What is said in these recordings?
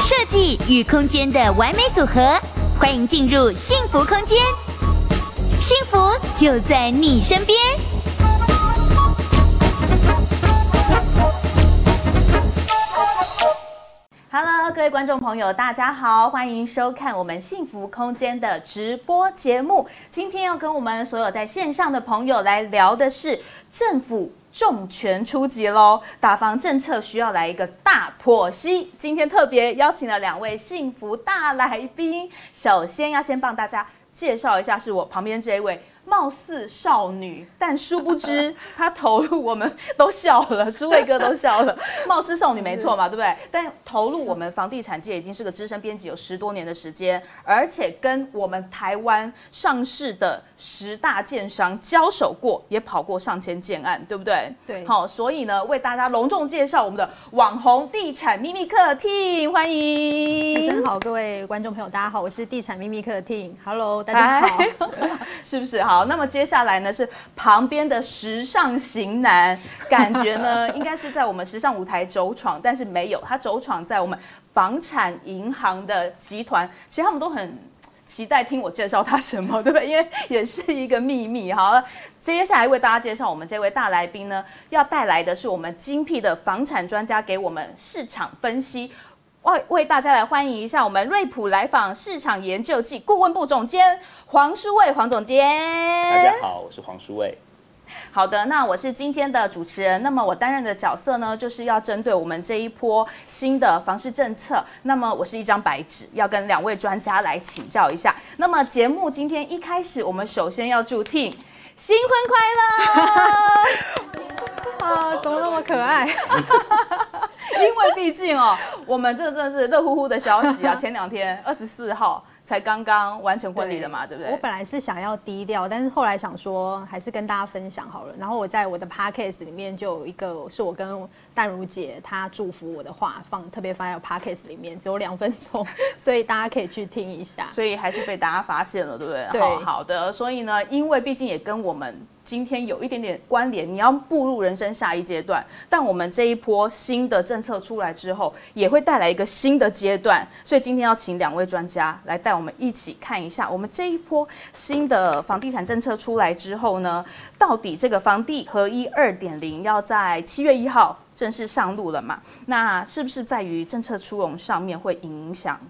设计与空间的完美组合，欢迎进入幸福空间，幸福就在你身边。Hello，各位观众朋友，大家好，欢迎收看我们幸福空间的直播节目。今天要跟我们所有在线上的朋友来聊的是政府。重拳出击喽！打房政策需要来一个大剖析。今天特别邀请了两位幸福大来宾，首先要先帮大家介绍一下，是我旁边这一位。貌似少女，但殊不知 她投入，我们都笑了，书卫哥都笑了。貌似少女没错嘛，对不对？但投入我们房地产界已经是个资深编辑，有十多年的时间，而且跟我们台湾上市的十大建商交手过，也跑过上千件案，对不对？对。好，所以呢，为大家隆重介绍我们的网红地产秘密客 team，欢迎。大家好，各位观众朋友，大家好，我是地产秘密客 team，Hello，大家好，是不是好？好，那么接下来呢是旁边的时尚型男，感觉呢应该是在我们时尚舞台走闯，但是没有，他走闯在我们房产银行的集团。其实他们都很期待听我介绍他什么，对不对？因为也是一个秘密。好了，接下来为大家介绍我们这位大来宾呢，要带来的是我们精辟的房产专家给我们市场分析。为为大家来欢迎一下我们瑞普来访市场研究暨顾问部总监黄书卫黄总监。大家好，我是黄书卫。好的，那我是今天的主持人。那么我担任的角色呢，就是要针对我们这一波新的房市政策。那么我是一张白纸，要跟两位专家来请教一下。那么节目今天一开始，我们首先要祝 team 新婚快乐！啊，怎么那么可爱？毕竟哦，我们这个真的是热乎乎的消息啊！前两天二十四号才刚刚完成婚礼的嘛，对，对不对？我本来是想要低调，但是后来想说还是跟大家分享好了。然后我在我的 podcast 里面就有一个是我跟淡如姐她祝福我的话放特别放在 podcast 里面，只有两分钟，所以大家可以去听一下。所以还是被大家发现了，对不对？对，好，好的。所以呢，因为毕竟也跟我们。今天有一点点关联，你要步入人生下一阶段，但我们这一波新的政策出来之后，也会带来一个新的阶段，所以今天要请两位专家来带我们一起看一下，我们这一波新的房地产政策出来之后呢，到底这个房地合一二点零要在七月一号正式上路了嘛？那是不是在于政策出笼上面会影响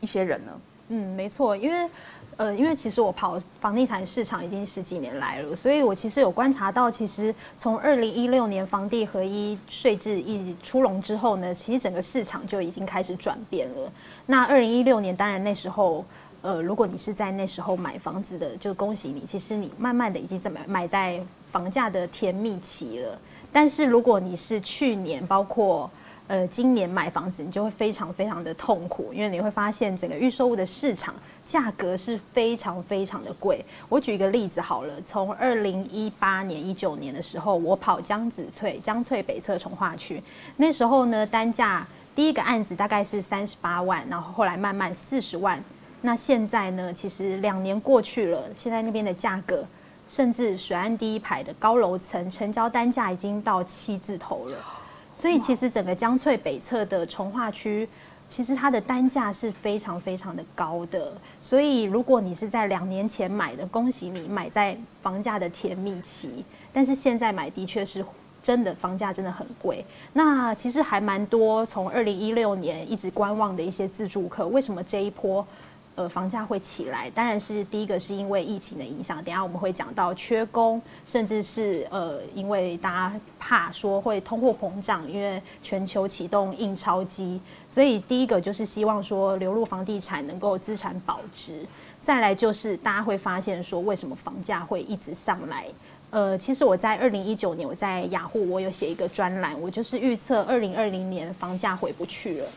一些人呢？嗯，没错，因为。呃，因为其实我跑房地产市场已经十几年来了，所以我其实有观察到，其实从二零一六年房地合一税制一出笼之后呢，其实整个市场就已经开始转变了。那二零一六年，当然那时候，呃，如果你是在那时候买房子的，就恭喜你，其实你慢慢的已经怎么买在房价的甜蜜期了。但是如果你是去年，包括呃今年买房子，你就会非常非常的痛苦，因为你会发现整个预售屋的市场。价格是非常非常的贵。我举一个例子好了，从二零一八年、一九年的时候，我跑江子翠、江翠北侧重划区，那时候呢，单价第一个案子大概是三十八万，然后后来慢慢四十万。那现在呢，其实两年过去了，现在那边的价格，甚至水岸第一排的高楼层成交单价已经到七字头了。所以其实整个江翠北侧的从化区。其实它的单价是非常非常的高的，所以如果你是在两年前买的，恭喜你买在房价的甜蜜期。但是现在买的确是真的房价真的很贵。那其实还蛮多从二零一六年一直观望的一些自住客，为什么这一波？呃，房价会起来，当然是第一个是因为疫情的影响。等下我们会讲到缺工，甚至是呃，因为大家怕说会通货膨胀，因为全球启动印钞机，所以第一个就是希望说流入房地产能够资产保值。再来就是大家会发现说，为什么房价会一直上来？呃，其实我在二零一九年我在雅虎我有写一个专栏，我就是预测二零二零年房价回不去了。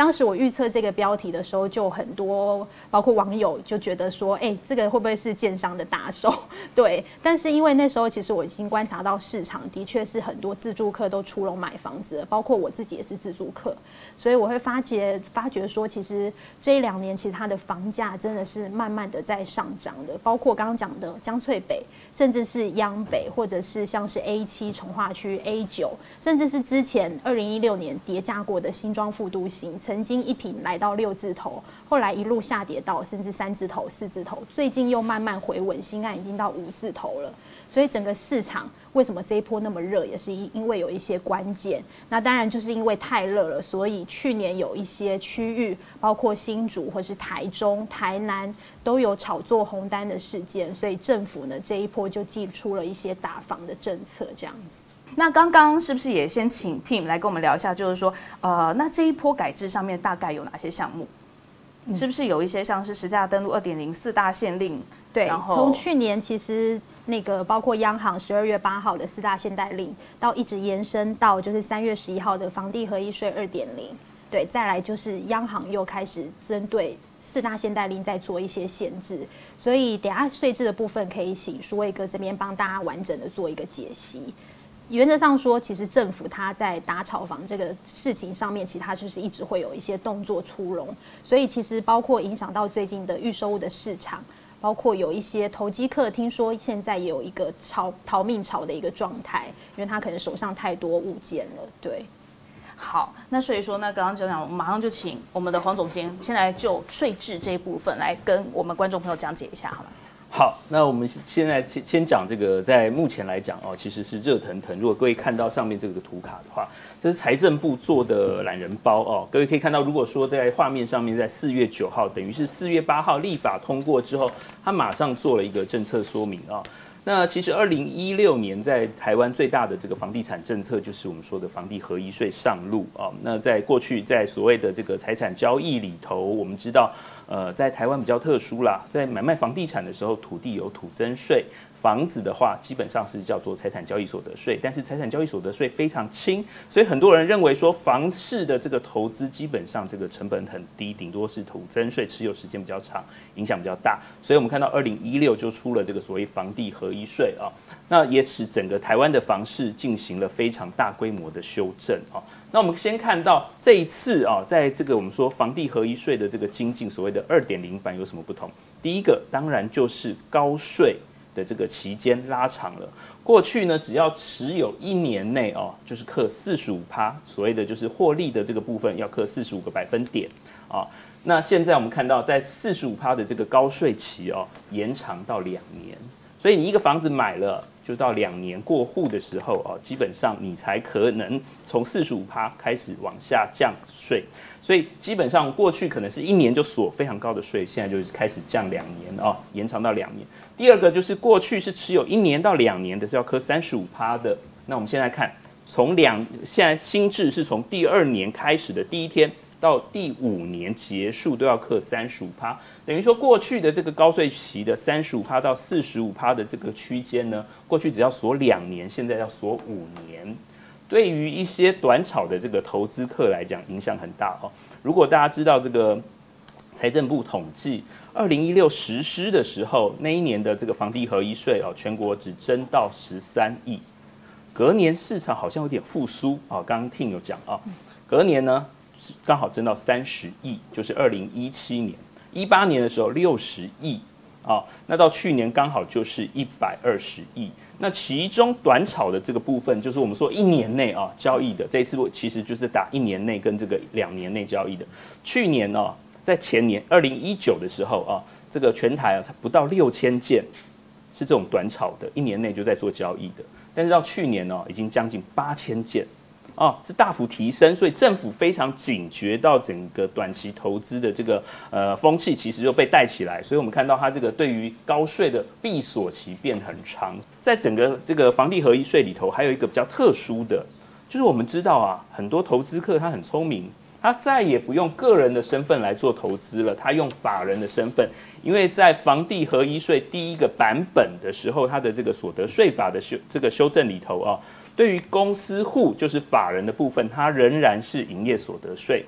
当时我预测这个标题的时候，就很多包括网友就觉得说，哎，这个会不会是建商的打手？对，但是因为那时候其实我已经观察到市场的确是很多自住客都出笼买房子，包括我自己也是自住客，所以我会发觉发觉说，其实这一两年其实它的房价真的是慢慢的在上涨的，包括刚刚讲的江翠北，甚至是央北，或者是像是 A 七从化区 A 九，甚至是之前二零一六年叠加过的新庄副都心，曾经一坪来到六字头，后来一路下跌到甚至三字头、四字头，最近又慢慢回稳，新案已经到五字头了。所以整个市场为什么这一波那么热，也是因因为有一些关键。那当然就是因为太热了，所以去年有一些区域，包括新竹或是台中、台南都有炒作红单的事件，所以政府呢这一波就祭出了一些打房的政策，这样子。那刚刚是不是也先请 Tim 来跟我们聊一下，就是说，呃，那这一波改制上面大概有哪些项目？嗯、是不是有一些像是实价登录二点零四大限令？对，从去年其实那个包括央行十二月八号的四大限贷令，到一直延伸到就是三月十一号的房地合一税二点零，对，再来就是央行又开始针对四大限贷令在做一些限制，所以等下税制的部分可以请舒卫哥这边帮大家完整的做一个解析。原则上说，其实政府它在打炒房这个事情上面，其实它就是一直会有一些动作出笼，所以其实包括影响到最近的预售物的市场。包括有一些投机客，听说现在也有一个炒逃命潮的一个状态，因为他可能手上太多物件了。对，好，那所以说呢，刚刚就讲，我们马上就请我们的黄总监先来就税制这一部分来跟我们观众朋友讲解一下，好吗？好，那我们现在先先讲这个，在目前来讲哦，其实是热腾腾。如果各位看到上面这个图卡的话，这是财政部做的懒人包哦。各位可以看到，如果说在画面上面，在四月九号，等于是四月八号立法通过之后，他马上做了一个政策说明啊。那其实二零一六年在台湾最大的这个房地产政策，就是我们说的房地合一税上路啊。那在过去，在所谓的这个财产交易里头，我们知道。呃，在台湾比较特殊啦，在买卖房地产的时候，土地有土增税，房子的话基本上是叫做财产交易所得税，但是财产交易所得税非常轻，所以很多人认为说房市的这个投资基本上这个成本很低，顶多是土增税持有时间比较长，影响比较大，所以我们看到二零一六就出了这个所谓房地合一税啊，那也使整个台湾的房市进行了非常大规模的修正啊。那我们先看到这一次啊，在这个我们说房地合一税的这个精进，所谓的二点零版有什么不同？第一个当然就是高税的这个期间拉长了。过去呢，只要持有一年内哦，就是课四十五趴，所谓的就是获利的这个部分要课四十五个百分点啊。那现在我们看到，在四十五趴的这个高税期哦，延长到两年，所以你一个房子买了。就到两年过户的时候哦，基本上你才可能从四十五趴开始往下降税，所以基本上过去可能是一年就锁非常高的税，现在就是开始降两年哦，延长到两年。第二个就是过去是持有一年到两年的是要课三十五趴的，那我们现在看从两现在新制是从第二年开始的第一天。到第五年结束都要课三十五趴，等于说过去的这个高税期的三十五趴到四十五趴的这个区间呢，过去只要锁两年，现在要锁五年。对于一些短炒的这个投资客来讲，影响很大哦。如果大家知道这个财政部统计，二零一六实施的时候，那一年的这个房地合一税哦，全国只征到十三亿，隔年市场好像有点复苏啊。刚刚听有讲啊，隔年呢。刚好增到三十亿，就是二零一七年、一八年的时候六十亿啊，那到去年刚好就是一百二十亿。那其中短炒的这个部分，就是我们说一年内啊交易的，这一次我其实就是打一年内跟这个两年内交易的。去年呢，在前年二零一九的时候啊，这个全台啊才不到六千件是这种短炒的，一年内就在做交易的，但是到去年呢，已经将近八千件。哦，是大幅提升，所以政府非常警觉到整个短期投资的这个呃风气，其实就被带起来。所以我们看到它这个对于高税的闭锁期变很长。在整个这个房地合一税里头，还有一个比较特殊的，就是我们知道啊，很多投资客他很聪明，他再也不用个人的身份来做投资了，他用法人的身份，因为在房地合一税第一个版本的时候，它的这个所得税法的修这个修正里头啊。对于公司户，就是法人的部分，它仍然是营业所得税。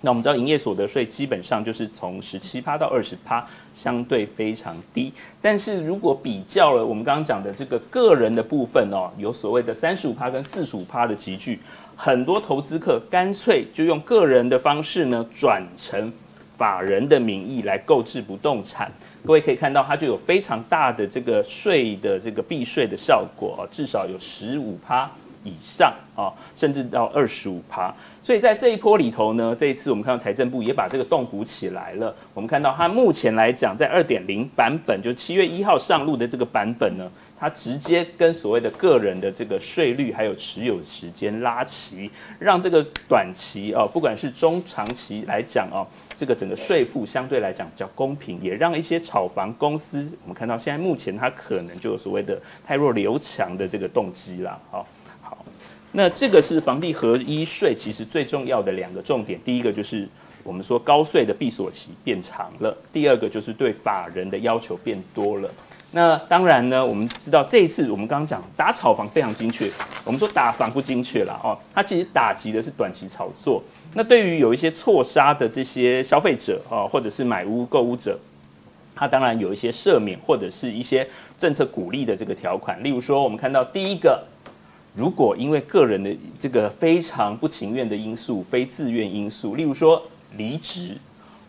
那我们知道营业所得税基本上就是从十七趴到二十趴，相对非常低。但是如果比较了我们刚刚讲的这个个人的部分哦，有所谓的三十五趴跟四十五趴的集聚，很多投资客干脆就用个人的方式呢转成法人的名义来购置不动产。各位可以看到，它就有非常大的这个税的这个避税的效果，至少有十五趴。以上啊，甚至到二十五趴，所以在这一波里头呢，这一次我们看到财政部也把这个洞补起来了。我们看到它目前来讲，在二点零版本，就七月一号上路的这个版本呢，它直接跟所谓的个人的这个税率还有持有时间拉齐，让这个短期哦，不管是中长期来讲哦，这个整个税负相对来讲比较公平，也让一些炒房公司，我们看到现在目前它可能就有所谓的太弱留强的这个动机啦，好。那这个是房地合一税，其实最重要的两个重点，第一个就是我们说高税的闭锁期变长了，第二个就是对法人的要求变多了。那当然呢，我们知道这一次我们刚刚讲打炒房非常精确，我们说打房不精确了哦，它其实打击的是短期炒作。那对于有一些错杀的这些消费者啊，或者是买屋购屋者，它当然有一些赦免或者是一些政策鼓励的这个条款，例如说我们看到第一个。如果因为个人的这个非常不情愿的因素、非自愿因素，例如说离职，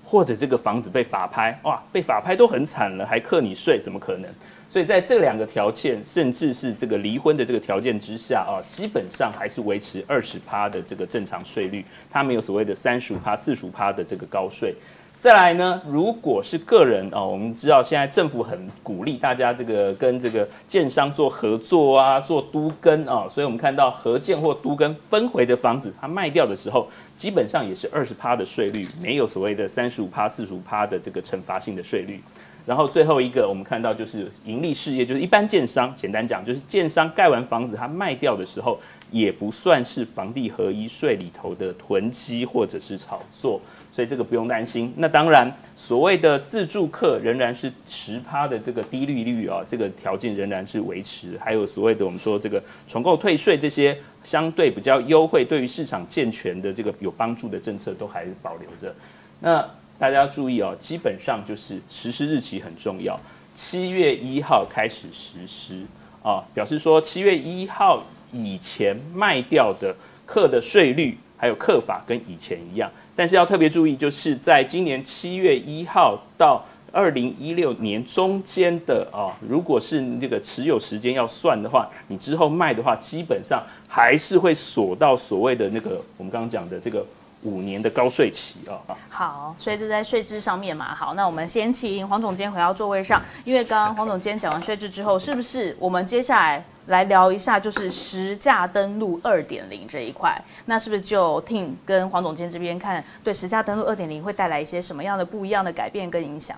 或者这个房子被法拍，哇，被法拍都很惨了，还克你税，怎么可能？所以在这两个条件，甚至是这个离婚的这个条件之下啊，基本上还是维持二十趴的这个正常税率，它没有所谓的三十五趴、四十五趴的这个高税。再来呢，如果是个人哦，我们知道现在政府很鼓励大家这个跟这个建商做合作啊，做都跟啊，所以我们看到合建或都跟分回的房子，它卖掉的时候，基本上也是二十趴的税率，没有所谓的三十五趴、四十五趴的这个惩罚性的税率。然后最后一个，我们看到就是盈利事业，就是一般建商，简单讲就是建商盖完房子，它卖掉的时候，也不算是房地合一税里头的囤积或者是炒作。所以这个不用担心。那当然，所谓的自住客仍然是十趴的这个低利率啊，这个条件仍然是维持。还有所谓的我们说这个重购退税这些相对比较优惠，对于市场健全的这个有帮助的政策都还保留着。那大家要注意哦，基本上就是实施日期很重要，七月一号开始实施啊，表示说七月一号以前卖掉的课的税率还有课法跟以前一样。但是要特别注意，就是在今年七月一号到二零一六年中间的啊，如果是这个持有时间要算的话，你之后卖的话，基本上还是会锁到所谓的那个我们刚刚讲的这个。五年的高税期啊，好，所以这在税制上面嘛。好，那我们先请黄总监回到座位上，因为刚刚黄总监讲完税制之后，是不是我们接下来来聊一下就是实价登录二点零这一块？那是不是就听跟黄总监这边看，对实价登录二点零会带来一些什么样的不一样的改变跟影响？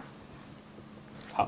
好，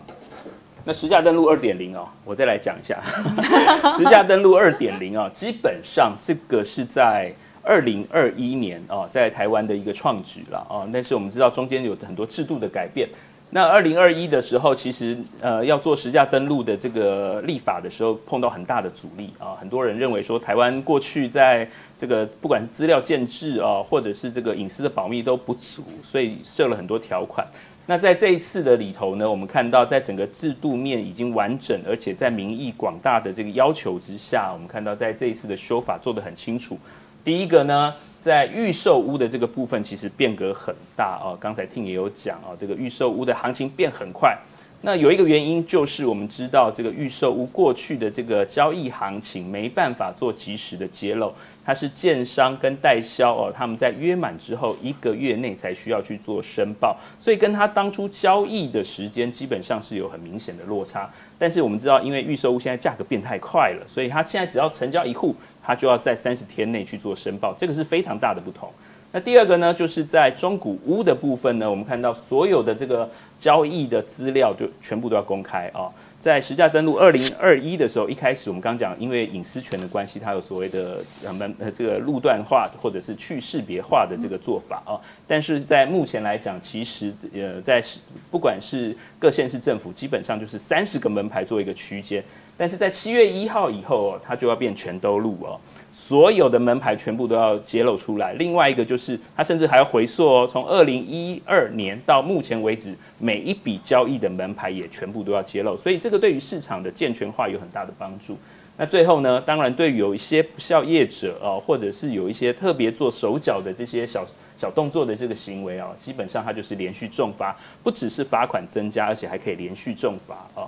那实价登录二点零哦，我再来讲一下，实价登录二点零啊，基本上这个是在。二零二一年啊，在台湾的一个创举了啊，但是我们知道中间有很多制度的改变。那二零二一的时候，其实呃要做实价登录的这个立法的时候，碰到很大的阻力啊。很多人认为说，台湾过去在这个不管是资料建制啊，或者是这个隐私的保密都不足，所以设了很多条款。那在这一次的里头呢，我们看到在整个制度面已经完整，而且在民意广大的这个要求之下，我们看到在这一次的修法做得很清楚。第一个呢，在预售屋的这个部分，其实变革很大哦。刚才听也有讲哦，这个预售屋的行情变很快。那有一个原因就是，我们知道这个预售屋过去的这个交易行情没办法做及时的揭露，它是建商跟代销哦，他们在约满之后一个月内才需要去做申报，所以跟他当初交易的时间基本上是有很明显的落差。但是我们知道，因为预售屋现在价格变太快了，所以他现在只要成交一户，他就要在三十天内去做申报，这个是非常大的不同。那第二个呢，就是在中古屋的部分呢，我们看到所有的这个交易的资料就全部都要公开啊。在实价登录二零二一的时候，一开始我们刚讲，因为隐私权的关系，它有所谓的呃呃这个路段化或者是去识别化的这个做法啊。但是在目前来讲，其实呃在不管是各县市政府，基本上就是三十个门牌做一个区间。但是在七月一号以后，它就要变全都录哦。所有的门牌全部都要揭露出来。另外一个就是，它甚至还要回溯哦，从二零一二年到目前为止，每一笔交易的门牌也全部都要揭露。所以这个对于市场的健全化有很大的帮助。那最后呢，当然对于有一些不肖业者哦，或者是有一些特别做手脚的这些小小动作的这个行为哦，基本上它就是连续重罚，不只是罚款增加，而且还可以连续重罚哦。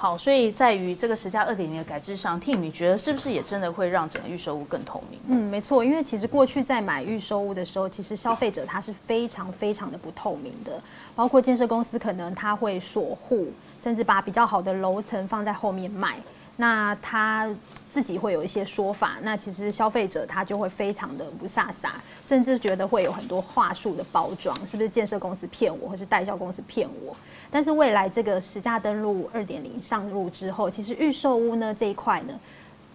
好，所以在于这个十加二点零的改制上，T，你觉得是不是也真的会让整个预售屋更透明？嗯，没错，因为其实过去在买预售屋的时候，其实消费者他是非常非常的不透明的，包括建设公司可能他会锁户，甚至把比较好的楼层放在后面卖，那他。自己会有一些说法，那其实消费者他就会非常的不飒飒，甚至觉得会有很多话术的包装，是不是建设公司骗我，或是代销公司骗我？但是未来这个实价登录二点零上路之后，其实预售屋呢这一块呢，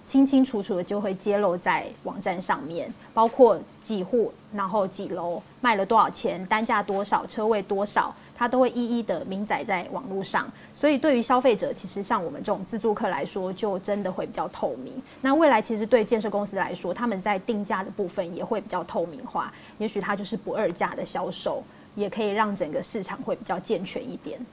清清楚楚的就会揭露在网站上面，包括几户，然后几楼卖了多少钱，单价多少，车位多少。它都会一一的明载在网络上，所以对于消费者，其实像我们这种自助客来说，就真的会比较透明。那未来其实对建设公司来说，他们在定价的部分也会比较透明化，也许它就是不二价的销售，也可以让整个市场会比较健全一点。